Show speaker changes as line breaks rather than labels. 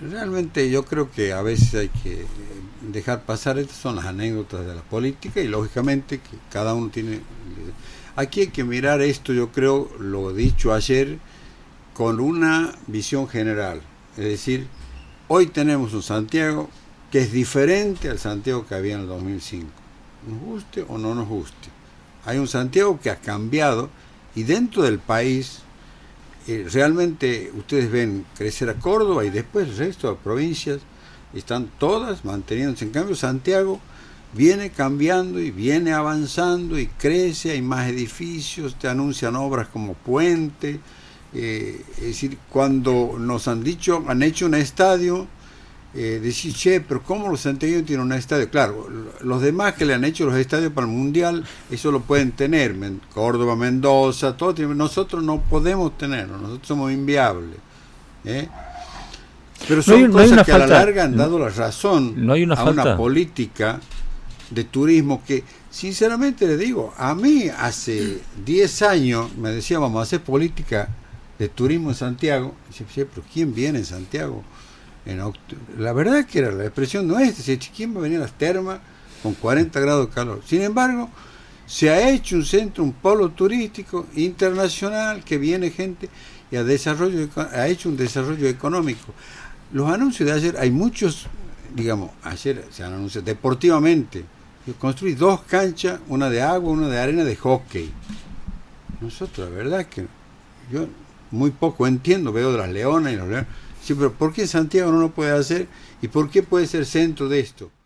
Realmente yo creo que a veces hay que dejar pasar, estas son las anécdotas de la política y lógicamente que cada uno tiene... Aquí hay que mirar esto, yo creo, lo dicho ayer, con una visión general. Es decir, hoy tenemos un Santiago que es diferente al Santiago que había en el 2005. Nos guste o no nos guste. Hay un Santiago que ha cambiado y dentro del país eh, realmente ustedes ven crecer a Córdoba y después el resto de provincias están todas manteniéndose. En cambio, Santiago viene cambiando y viene avanzando y crece, hay más edificios, te anuncian obras como puente. Eh, es decir, cuando nos han dicho, han hecho un estadio, eh, decir, che, pero ¿cómo los santiagueños tienen un estadio? Claro, los demás que le han hecho los estadios para el Mundial, eso lo pueden tener, Córdoba, Mendoza, todo, nosotros no podemos tenerlo, nosotros somos inviables. ¿eh? Pero son cosas que a la larga han dado la razón a una política de turismo que, sinceramente le digo, a mí hace 10 años me decía, vamos a hacer política de turismo en Santiago. Y dice, pero ¿quién viene en Santiago? La verdad que era la expresión nuestra, ¿quién va a venir a las termas con 40 grados de calor? Sin embargo, se ha hecho un centro, un polo turístico internacional que viene gente y ha, desarrollo, hecho un desarrollo económico. Los anuncios de ayer, hay muchos, digamos, ayer se han anunciado deportivamente. Yo construí dos canchas, una de agua, una de arena de hockey. Nosotros, la verdad que yo muy poco entiendo, veo de las leonas y los leones Sí, pero ¿por qué Santiago no lo puede hacer? ¿Y por qué puede ser centro de esto?